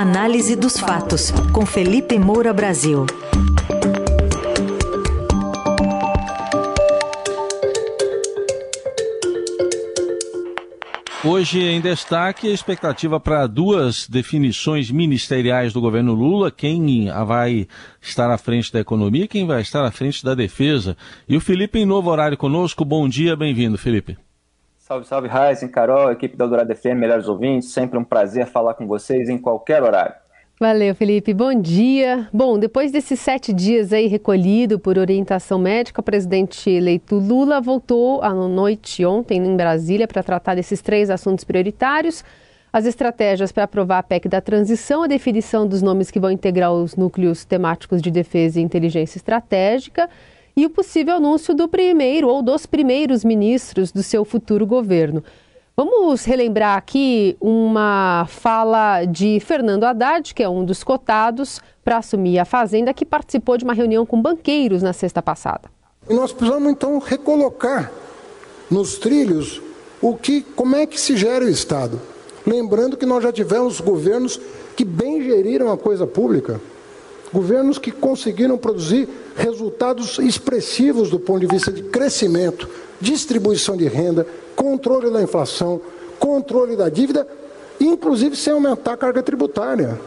Análise dos fatos, com Felipe Moura Brasil. Hoje em destaque a expectativa para duas definições ministeriais do governo Lula, quem vai estar à frente da economia e quem vai estar à frente da defesa. E o Felipe em novo horário conosco. Bom dia, bem-vindo, Felipe. Salve, salve, Raizen, Carol, equipe da Dourado FM, melhores ouvintes. Sempre um prazer falar com vocês em qualquer horário. Valeu, Felipe. Bom dia. Bom, depois desses sete dias aí recolhido por orientação médica, o presidente eleito Lula voltou à noite ontem em Brasília para tratar desses três assuntos prioritários: as estratégias para aprovar a PEC da transição, a definição dos nomes que vão integrar os núcleos temáticos de defesa e inteligência estratégica e o possível anúncio do primeiro ou dos primeiros ministros do seu futuro governo. Vamos relembrar aqui uma fala de Fernando Haddad, que é um dos cotados para assumir a Fazenda, que participou de uma reunião com banqueiros na sexta passada. Nós precisamos então recolocar nos trilhos o que, como é que se gera o Estado. Lembrando que nós já tivemos governos que bem geriram a coisa pública, governos que conseguiram produzir resultados expressivos do ponto de vista de crescimento, distribuição de renda, controle da inflação, controle da dívida, inclusive sem aumentar a carga tributária.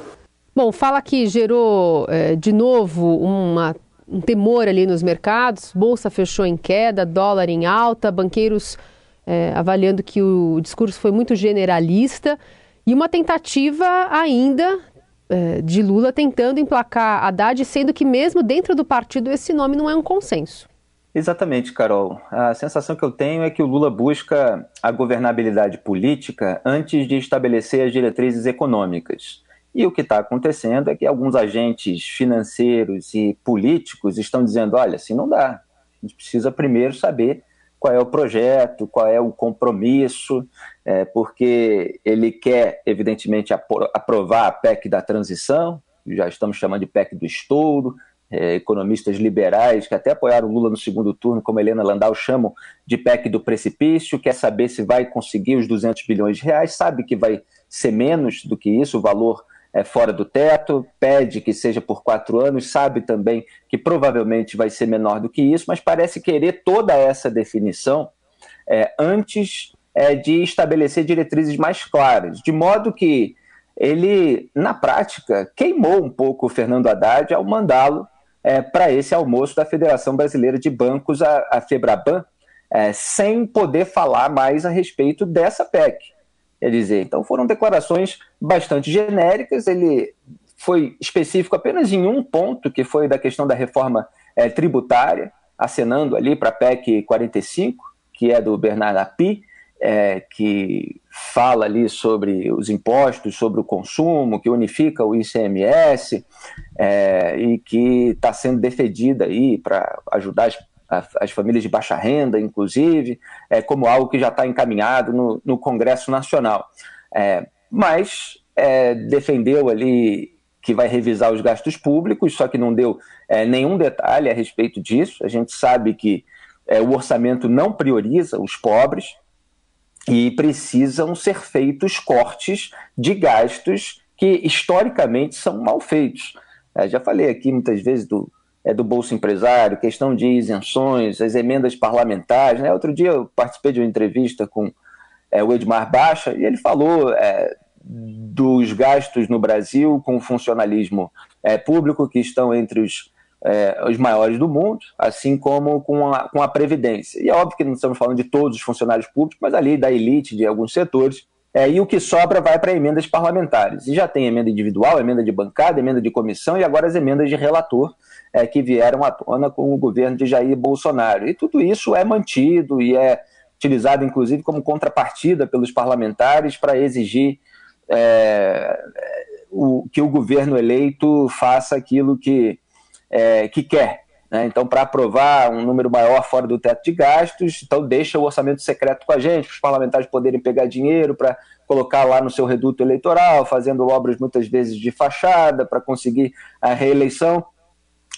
Bom, fala que gerou é, de novo uma, um temor ali nos mercados, bolsa fechou em queda, dólar em alta, banqueiros é, avaliando que o discurso foi muito generalista e uma tentativa ainda de Lula tentando emplacar Haddad, sendo que mesmo dentro do partido esse nome não é um consenso. Exatamente, Carol. A sensação que eu tenho é que o Lula busca a governabilidade política antes de estabelecer as diretrizes econômicas. E o que está acontecendo é que alguns agentes financeiros e políticos estão dizendo: olha, assim não dá. A gente precisa primeiro saber qual é o projeto, qual é o compromisso, é, porque ele quer, evidentemente, aprovar a PEC da transição, já estamos chamando de PEC do estouro, é, economistas liberais que até apoiaram Lula no segundo turno, como Helena Landau, chamam de PEC do precipício, quer saber se vai conseguir os 200 bilhões de reais, sabe que vai ser menos do que isso, o valor é fora do teto, pede que seja por quatro anos, sabe também que provavelmente vai ser menor do que isso, mas parece querer toda essa definição é, antes é, de estabelecer diretrizes mais claras, de modo que ele, na prática, queimou um pouco o Fernando Haddad ao mandá-lo é, para esse almoço da Federação Brasileira de Bancos, a, a FEBRABAN, é, sem poder falar mais a respeito dessa PEC. Quer dizer, então foram declarações bastante genéricas, ele foi específico apenas em um ponto, que foi da questão da reforma é, tributária, acenando ali para a PEC 45, que é do Bernardo Api, é, que fala ali sobre os impostos, sobre o consumo, que unifica o ICMS é, e que está sendo defendida aí para ajudar as, as, famílias de baixa renda, inclusive, é, como algo que já está encaminhado no, no, Congresso Nacional. É, mas é, defendeu ali que vai revisar os gastos públicos, só que não deu é, nenhum detalhe a respeito disso. A gente sabe que é, o orçamento não prioriza os pobres, e precisam ser feitos cortes de gastos que historicamente são mal feitos. É, já falei aqui muitas vezes do, é, do Bolsa Empresário, questão de isenções, as emendas parlamentares. Né? Outro dia eu participei de uma entrevista com é, o Edmar Baixa e ele falou é, dos gastos no Brasil com o funcionalismo é, público que estão entre os é, os maiores do mundo, assim como com a, com a Previdência. E é óbvio que não estamos falando de todos os funcionários públicos, mas ali da elite de alguns setores. É, e o que sobra vai para emendas parlamentares. E já tem emenda individual, emenda de bancada, emenda de comissão e agora as emendas de relator é, que vieram à tona com o governo de Jair Bolsonaro. E tudo isso é mantido e é utilizado, inclusive, como contrapartida pelos parlamentares para exigir é, o, que o governo eleito faça aquilo que é, que quer. Né? Então, para aprovar um número maior fora do teto de gastos, então deixa o orçamento secreto com a gente, para os parlamentares poderem pegar dinheiro para colocar lá no seu reduto eleitoral, fazendo obras muitas vezes de fachada para conseguir a reeleição.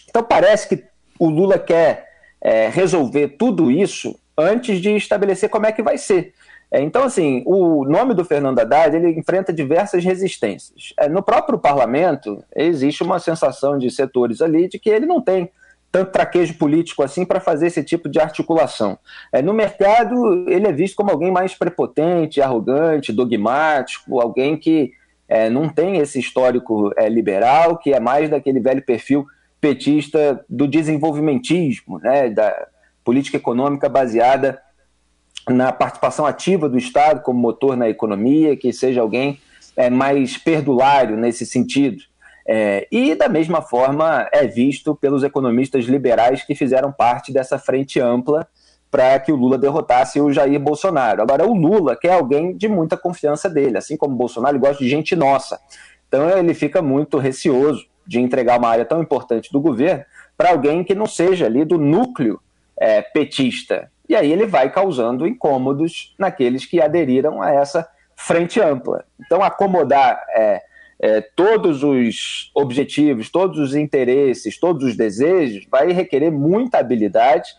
Então, parece que o Lula quer é, resolver tudo isso antes de estabelecer como é que vai ser. É, então, assim, o nome do Fernando Haddad ele enfrenta diversas resistências. É, no próprio parlamento, existe uma sensação de setores ali de que ele não tem tanto traquejo político assim para fazer esse tipo de articulação. É, no mercado, ele é visto como alguém mais prepotente, arrogante, dogmático, alguém que é, não tem esse histórico é, liberal, que é mais daquele velho perfil petista do desenvolvimentismo, né, da política econômica baseada na participação ativa do Estado como motor na economia, que seja alguém é, mais perdulário nesse sentido. É, e, da mesma forma, é visto pelos economistas liberais que fizeram parte dessa frente ampla para que o Lula derrotasse o Jair Bolsonaro. Agora, o Lula quer alguém de muita confiança dele, assim como o Bolsonaro, gosta de gente nossa. Então, ele fica muito receoso de entregar uma área tão importante do governo para alguém que não seja ali do núcleo é, petista. E aí ele vai causando incômodos naqueles que aderiram a essa frente ampla. Então, acomodar é, é, todos os objetivos, todos os interesses, todos os desejos vai requerer muita habilidade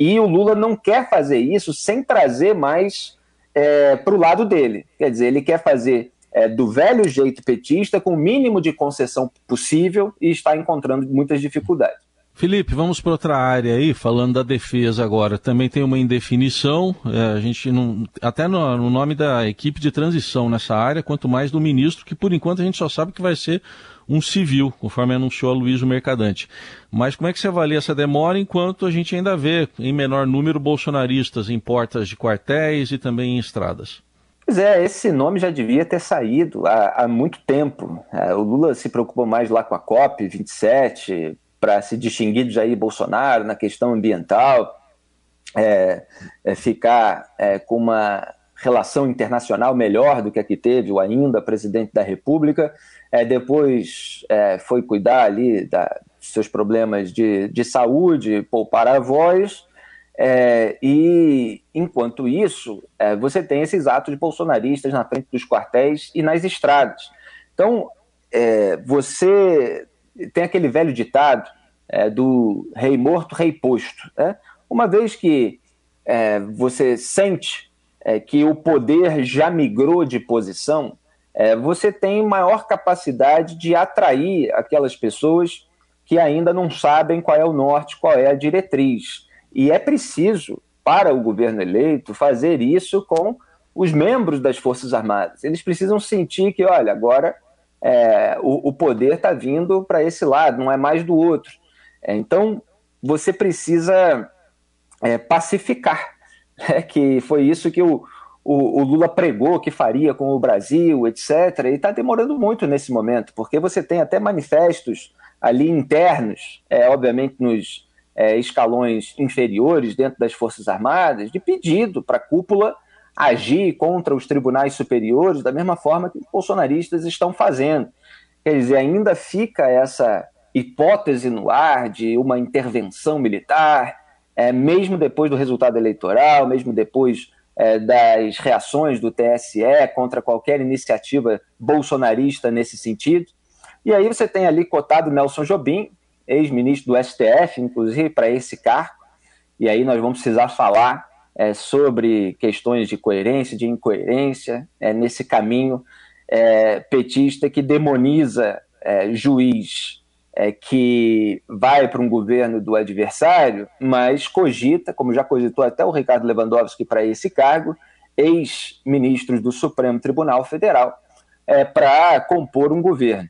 e o Lula não quer fazer isso sem trazer mais é, para o lado dele. Quer dizer, ele quer fazer é, do velho jeito petista com o mínimo de concessão possível e está encontrando muitas dificuldades. Felipe, vamos para outra área aí, falando da defesa agora. Também tem uma indefinição, é, a gente não, até no, no, nome da equipe de transição nessa área, quanto mais do ministro, que por enquanto a gente só sabe que vai ser um civil, conforme anunciou a Luiz Mercadante. Mas como é que você avalia essa demora enquanto a gente ainda vê em menor número bolsonaristas em portas de quartéis e também em estradas? Pois é, esse nome já devia ter saído há, há muito tempo. É, o Lula se preocupou mais lá com a COP 27, para se distinguir de Jair Bolsonaro na questão ambiental, é, é ficar é, com uma relação internacional melhor do que a que teve o ainda presidente da República. É, depois é, foi cuidar ali da, dos seus problemas de, de saúde, poupar a voz. É, e enquanto isso, é, você tem esses atos bolsonaristas na frente dos quartéis e nas estradas. Então, é, você tem aquele velho ditado é, do rei morto, rei posto. Né? Uma vez que é, você sente é, que o poder já migrou de posição, é, você tem maior capacidade de atrair aquelas pessoas que ainda não sabem qual é o norte, qual é a diretriz. E é preciso, para o governo eleito, fazer isso com os membros das Forças Armadas. Eles precisam sentir que, olha, agora é, o, o, poder está vindo para esse lado, não é mais do outro. É, então, você precisa é, pacificar, né, que foi isso que o, o, o, Lula pregou que faria com o Brasil, etc. E está demorando muito nesse momento, porque você tem até manifestos ali internos, é, obviamente nos é, escalões inferiores dentro das Forças Armadas, de pedido para a cúpula agir contra os tribunais superiores da mesma forma que os bolsonaristas estão fazendo. Quer dizer, ainda fica essa hipótese no ar de uma intervenção militar, é, mesmo depois do resultado eleitoral, mesmo depois é, das reações do TSE contra qualquer iniciativa bolsonarista nesse sentido. E aí você tem ali cotado Nelson Jobim, ex-ministro do STF, inclusive, para esse cargo. E aí nós vamos precisar falar é, sobre questões de coerência, de incoerência, é, nesse caminho é, petista que demoniza é, juiz é, que vai para um governo do adversário, mas cogita, como já cogitou até o Ricardo Lewandowski para esse cargo, ex-ministros do Supremo Tribunal Federal, é, para compor um governo.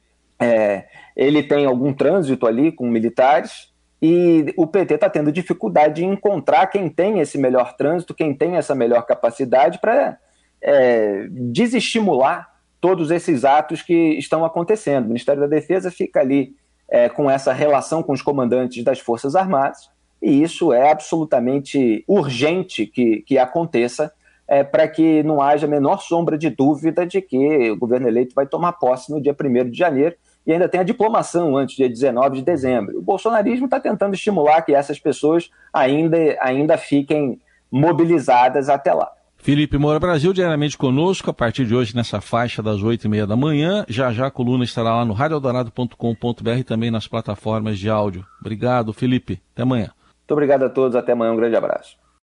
Ele tem algum trânsito ali com militares e o PT está tendo dificuldade de encontrar quem tem esse melhor trânsito, quem tem essa melhor capacidade para é, desestimular todos esses atos que estão acontecendo. O Ministério da Defesa fica ali é, com essa relação com os comandantes das Forças Armadas, e isso é absolutamente urgente que, que aconteça é, para que não haja a menor sombra de dúvida de que o governo eleito vai tomar posse no dia 1 de janeiro e ainda tem a diplomação antes, dia 19 de dezembro. O bolsonarismo está tentando estimular que essas pessoas ainda, ainda fiquem mobilizadas até lá. Felipe Moura Brasil, diariamente conosco, a partir de hoje, nessa faixa das oito e meia da manhã. Já já a coluna estará lá no radioeldorado.com.br e também nas plataformas de áudio. Obrigado, Felipe. Até amanhã. Muito obrigado a todos. Até amanhã. Um grande abraço.